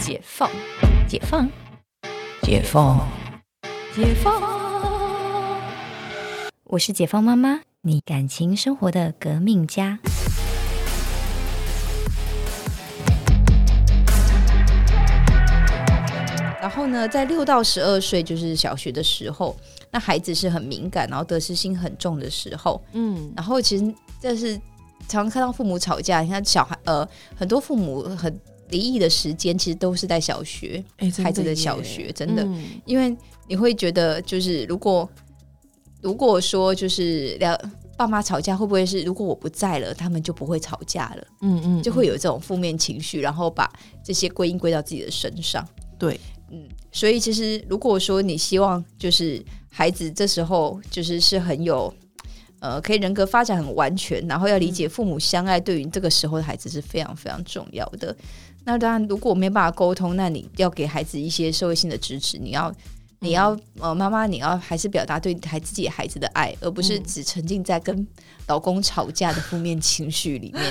解放，解放，解放，解放。我是解放妈妈，你感情生活的革命家。然后呢，在六到十二岁，就是小学的时候，那孩子是很敏感，然后得失心很重的时候。嗯，然后其实这是常常看到父母吵架，你看小孩呃，很多父母很离异的时间，其实都是在小学，孩子的小学，真的，因为你会觉得，就是如果如果说就是两爸妈吵架，会不会是如果我不在了，他们就不会吵架了？嗯嗯，就会有这种负面情绪，然后把这些归因归到自己的身上。对。嗯，所以其实如果说你希望就是孩子这时候就是是很有呃可以人格发展很完全，然后要理解父母相爱，对于这个时候的孩子是非常非常重要的。那当然，如果没办法沟通，那你要给孩子一些社会性的支持，你要你要呃妈妈，你要还是表达对孩自己孩子的爱，而不是只沉浸在跟老公吵架的负面情绪里面。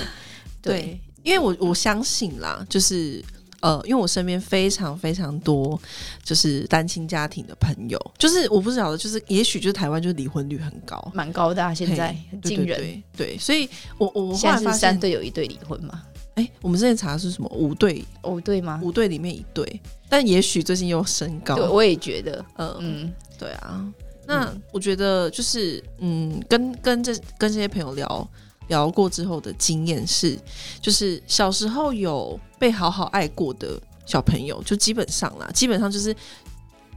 对，因为我我相信啦，就是。呃，因为我身边非常非常多就是单亲家庭的朋友，就是我不晓得，就是也许就是台湾就是离婚率很高，蛮高的啊，现在很惊人。对，所以我我现在是三对有一对离婚嘛？哎，我们之前查的是什么五对？五对吗？五对里面一对，但也许最近又升高。对，我也觉得，嗯嗯，对啊。那我觉得就是嗯，跟跟这跟这些朋友聊。聊过之后的经验是，就是小时候有被好好爱过的小朋友，就基本上啦，基本上就是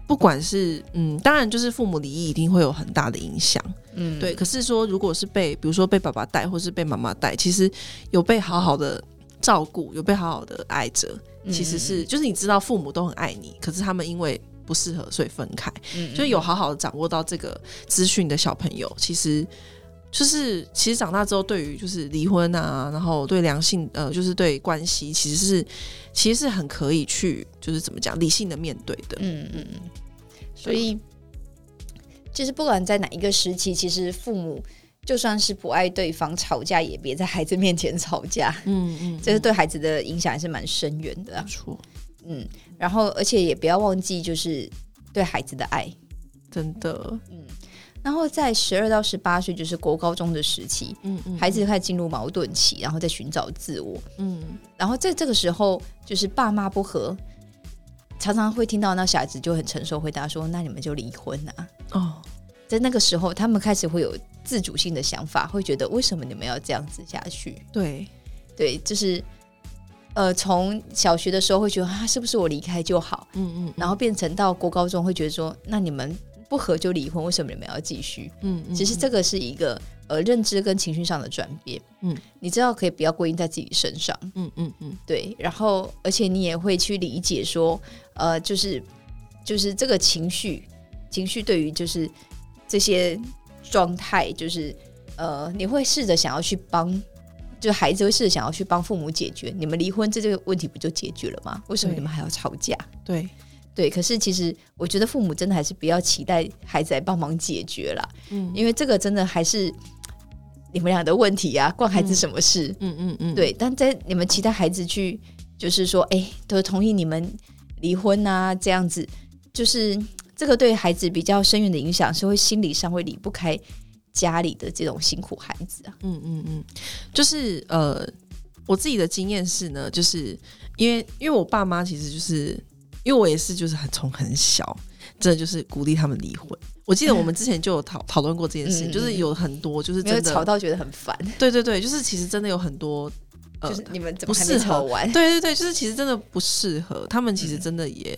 不管是嗯，当然就是父母离异一定会有很大的影响，嗯，对。可是说如果是被比如说被爸爸带，或是被妈妈带，其实有被好好的照顾，有被好好的爱着，其实是就是你知道父母都很爱你，可是他们因为不适合所以分开，嗯，就有好好的掌握到这个资讯的小朋友，其实。就是其实长大之后，对于就是离婚啊，然后对良性呃，就是对关系，其实是其实是很可以去就是怎么讲理性的面对的。嗯嗯嗯。所以，就是不管在哪一个时期，其实父母就算是不爱对方，吵架也别在孩子面前吵架。嗯嗯。这是对孩子的影响还是蛮深远的。没错。嗯，然后而且也不要忘记，就是对孩子的爱，真的。嗯。然后在十二到十八岁，就是国高中的时期，嗯嗯，孩子开始进入矛盾期，然后再寻找自我，嗯，然后在这个时候，就是爸妈不和，常常会听到那小孩子就很成熟回答说：“那你们就离婚啊。”哦，在那个时候，他们开始会有自主性的想法，会觉得为什么你们要这样子下去？对，对，就是呃，从小学的时候会觉得啊，是不是我离开就好？嗯嗯，然后变成到国高中会觉得说，那你们。不合就离婚，为什么你们要继续？嗯，其实这个是一个呃认知跟情绪上的转变。嗯，你知道可以不要归因在自己身上。嗯嗯嗯，对。然后，而且你也会去理解说，呃，就是就是这个情绪，情绪对于就是这些状态，就是呃，你会试着想要去帮，就孩子会试着想要去帮父母解决。你们离婚这这个问题不就解决了吗？为什么你们还要吵架？对。对，可是其实我觉得父母真的还是不要期待孩子来帮忙解决啦，嗯，因为这个真的还是你们俩的问题呀，关孩子什么事？嗯嗯嗯，对。但在你们期待孩子去，就是说，哎，都同意你们离婚啊，这样子，就是这个对孩子比较深远的影响，是会心理上会离不开家里的这种辛苦孩子啊。嗯嗯嗯，就是呃，我自己的经验是呢，就是因为因为我爸妈其实就是。因为我也是，就是很从很小，真的就是鼓励他们离婚。我记得我们之前就有讨讨论过这件事情，就是有很多就是真的吵到觉得很烦。对对对，就是其实真的有很多，就是你们怎么不适合玩？对对对，就是其实真的不适合。他们其实真的也，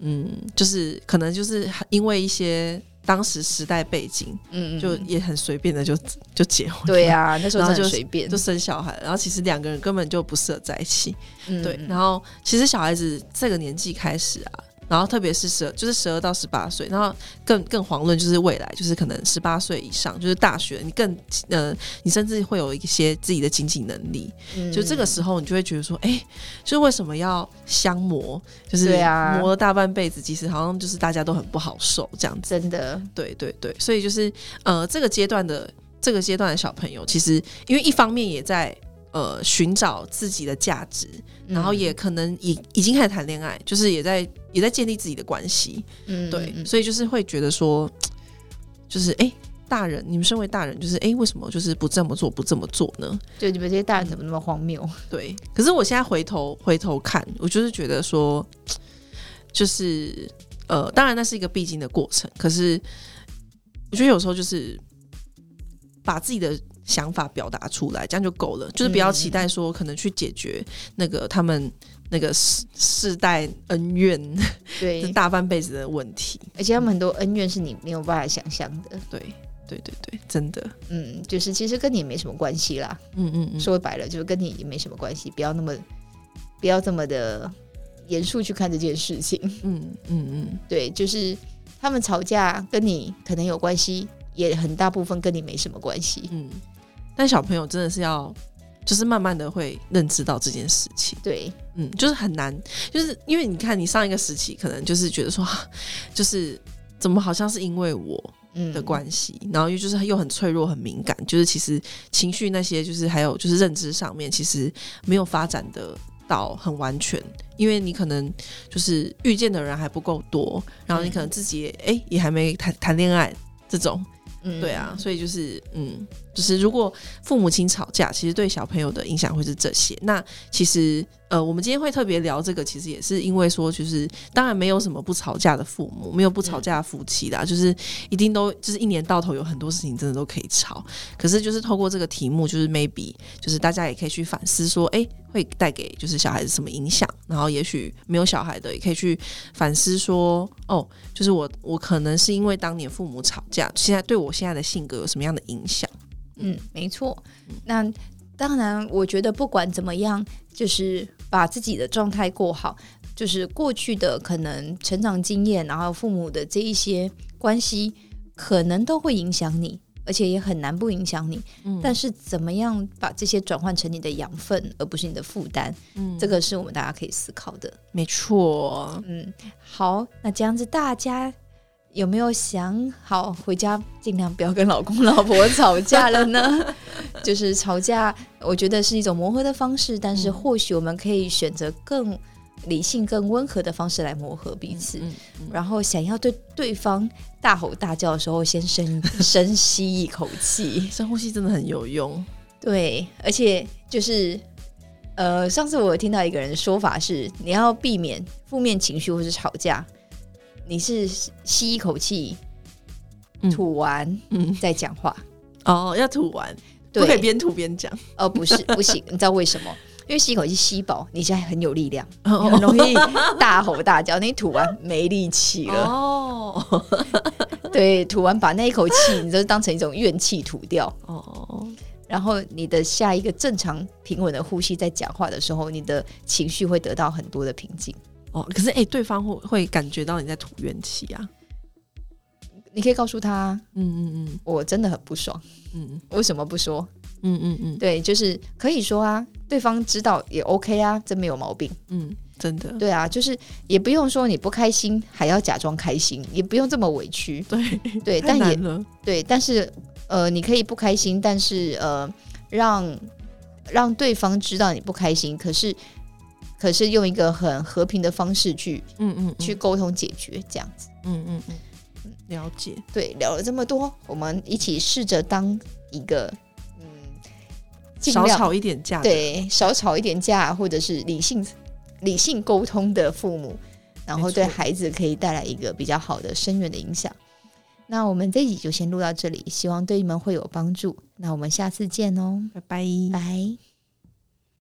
嗯，就是可能就是因为一些当时时代背景，嗯嗯，就也很随便的就就结婚。对呀，那时候就随便就生小孩，然后其实两个人根本就不适合在一起。对，然后其实小孩子这个年纪开始啊。然后特别是十二，就是十二到十八岁，然后更更遑论就是未来，就是可能十八岁以上，就是大学，你更呃，你甚至会有一些自己的经济能力，就这个时候你就会觉得说，哎，就是为什么要相磨，就是磨了大半辈子，其实好像就是大家都很不好受这样子，真的，对对对，所以就是呃，这个阶段的这个阶段的小朋友，其实因为一方面也在。呃寻找自己的价值，然后也可能已已经开始谈恋爱，就是也在也在建立自己的关系，嗯对，所以就是会觉得说，就是哎。大人，你们身为大人，就是哎，为什么就是不这么做，不这么做呢？就你们这些大人怎么那么荒谬？对，可是我现在回头回头看，我就是觉得说，就是呃，当然那是一个必经的过程，可是我觉得有时候就是把自己的想法表达出来，这样就够了，就是不要期待说可能去解决那个他们那个世世代恩怨，对，大半辈子的问题，而且他们很多恩怨是你没有办法想象的，对。对对对，真的，嗯，就是其实跟你没什么关系啦，嗯嗯嗯，说白了就是跟你也没什么关系，不要那么不要这么的严肃去看这件事情，嗯嗯嗯，对，就是他们吵架跟你可能有关系，也很大部分跟你没什么关系，嗯，但小朋友真的是要就是慢慢的会认知到这件事情，对，嗯，就是很难，就是因为你看你上一个时期可能就是觉得说，就是怎么好像是因为我。的关系，然后又就是又很脆弱、很敏感，就是其实情绪那些，就是还有就是认知上面，其实没有发展的到很完全，因为你可能就是遇见的人还不够多，然后你可能自己哎也还没谈谈恋爱这种。对啊，所以就是嗯，就是如果父母亲吵架，其实对小朋友的影响会是这些。那其实呃，我们今天会特别聊这个，其实也是因为说，就是当然没有什么不吵架的父母，没有不吵架的夫妻啦，就是一定都就是一年到头有很多事情真的都可以吵。可是就是透过这个题目，就是 maybe 就是大家也可以去反思说，哎，会带给就是小孩子什么影响？然后也许没有小孩的也可以去反思说，哦，就是我我可能是因为当年父母吵架，现在对。我现在的性格有什么样的影响？嗯，没错。那当然，我觉得不管怎么样，就是把自己的状态过好，就是过去的可能成长经验，然后父母的这一些关系，可能都会影响你，而且也很难不影响你。嗯，但是怎么样把这些转换成你的养分，而不是你的负担？嗯，这个是我们大家可以思考的。没错。嗯，好，那这样子大家。有没有想好回家尽量不要跟老公老婆吵架了呢？就是吵架，我觉得是一种磨合的方式，但是或许我们可以选择更理性、更温和的方式来磨合彼此。然后想要对对方大吼大叫的时候，先深 深吸一口气，深呼吸真的很有用。对，而且就是呃，上次我听到一个人的说法是，你要避免负面情绪或是吵架。你是吸一口气，吐完，嗯，再讲话哦，要吐完，不可以边吐边讲哦，不是，不行，你知道为什么？因为吸一口气吸饱，你现在很有力量，很容易大吼大叫。你吐完没力气了哦，对，吐完把那一口气，你就当成一种怨气吐掉哦。然后你的下一个正常平稳的呼吸，在讲话的时候，你的情绪会得到很多的平静。哦，可是哎，对方会会感觉到你在吐怨气啊？你可以告诉他，嗯嗯嗯，我真的很不爽，嗯，为什么不说？嗯嗯嗯，对，就是可以说啊，对方知道也 OK 啊，真没有毛病，嗯，真的，对啊，就是也不用说你不开心还要假装开心，也不用这么委屈，对对，但也对，但是呃，你可以不开心，但是呃，让让对方知道你不开心，可是。可是用一个很和平的方式去，嗯嗯，去沟通解决这样子，嗯嗯嗯，了解。对，聊了这么多，我们一起试着当一个，嗯，少吵一点架，对，少吵一点架，或者是理性理性沟通的父母，然后对孩子可以带来一个比较好的深远的影响。那我们这集就先录到这里，希望对你们会有帮助。那我们下次见哦，拜拜，拜。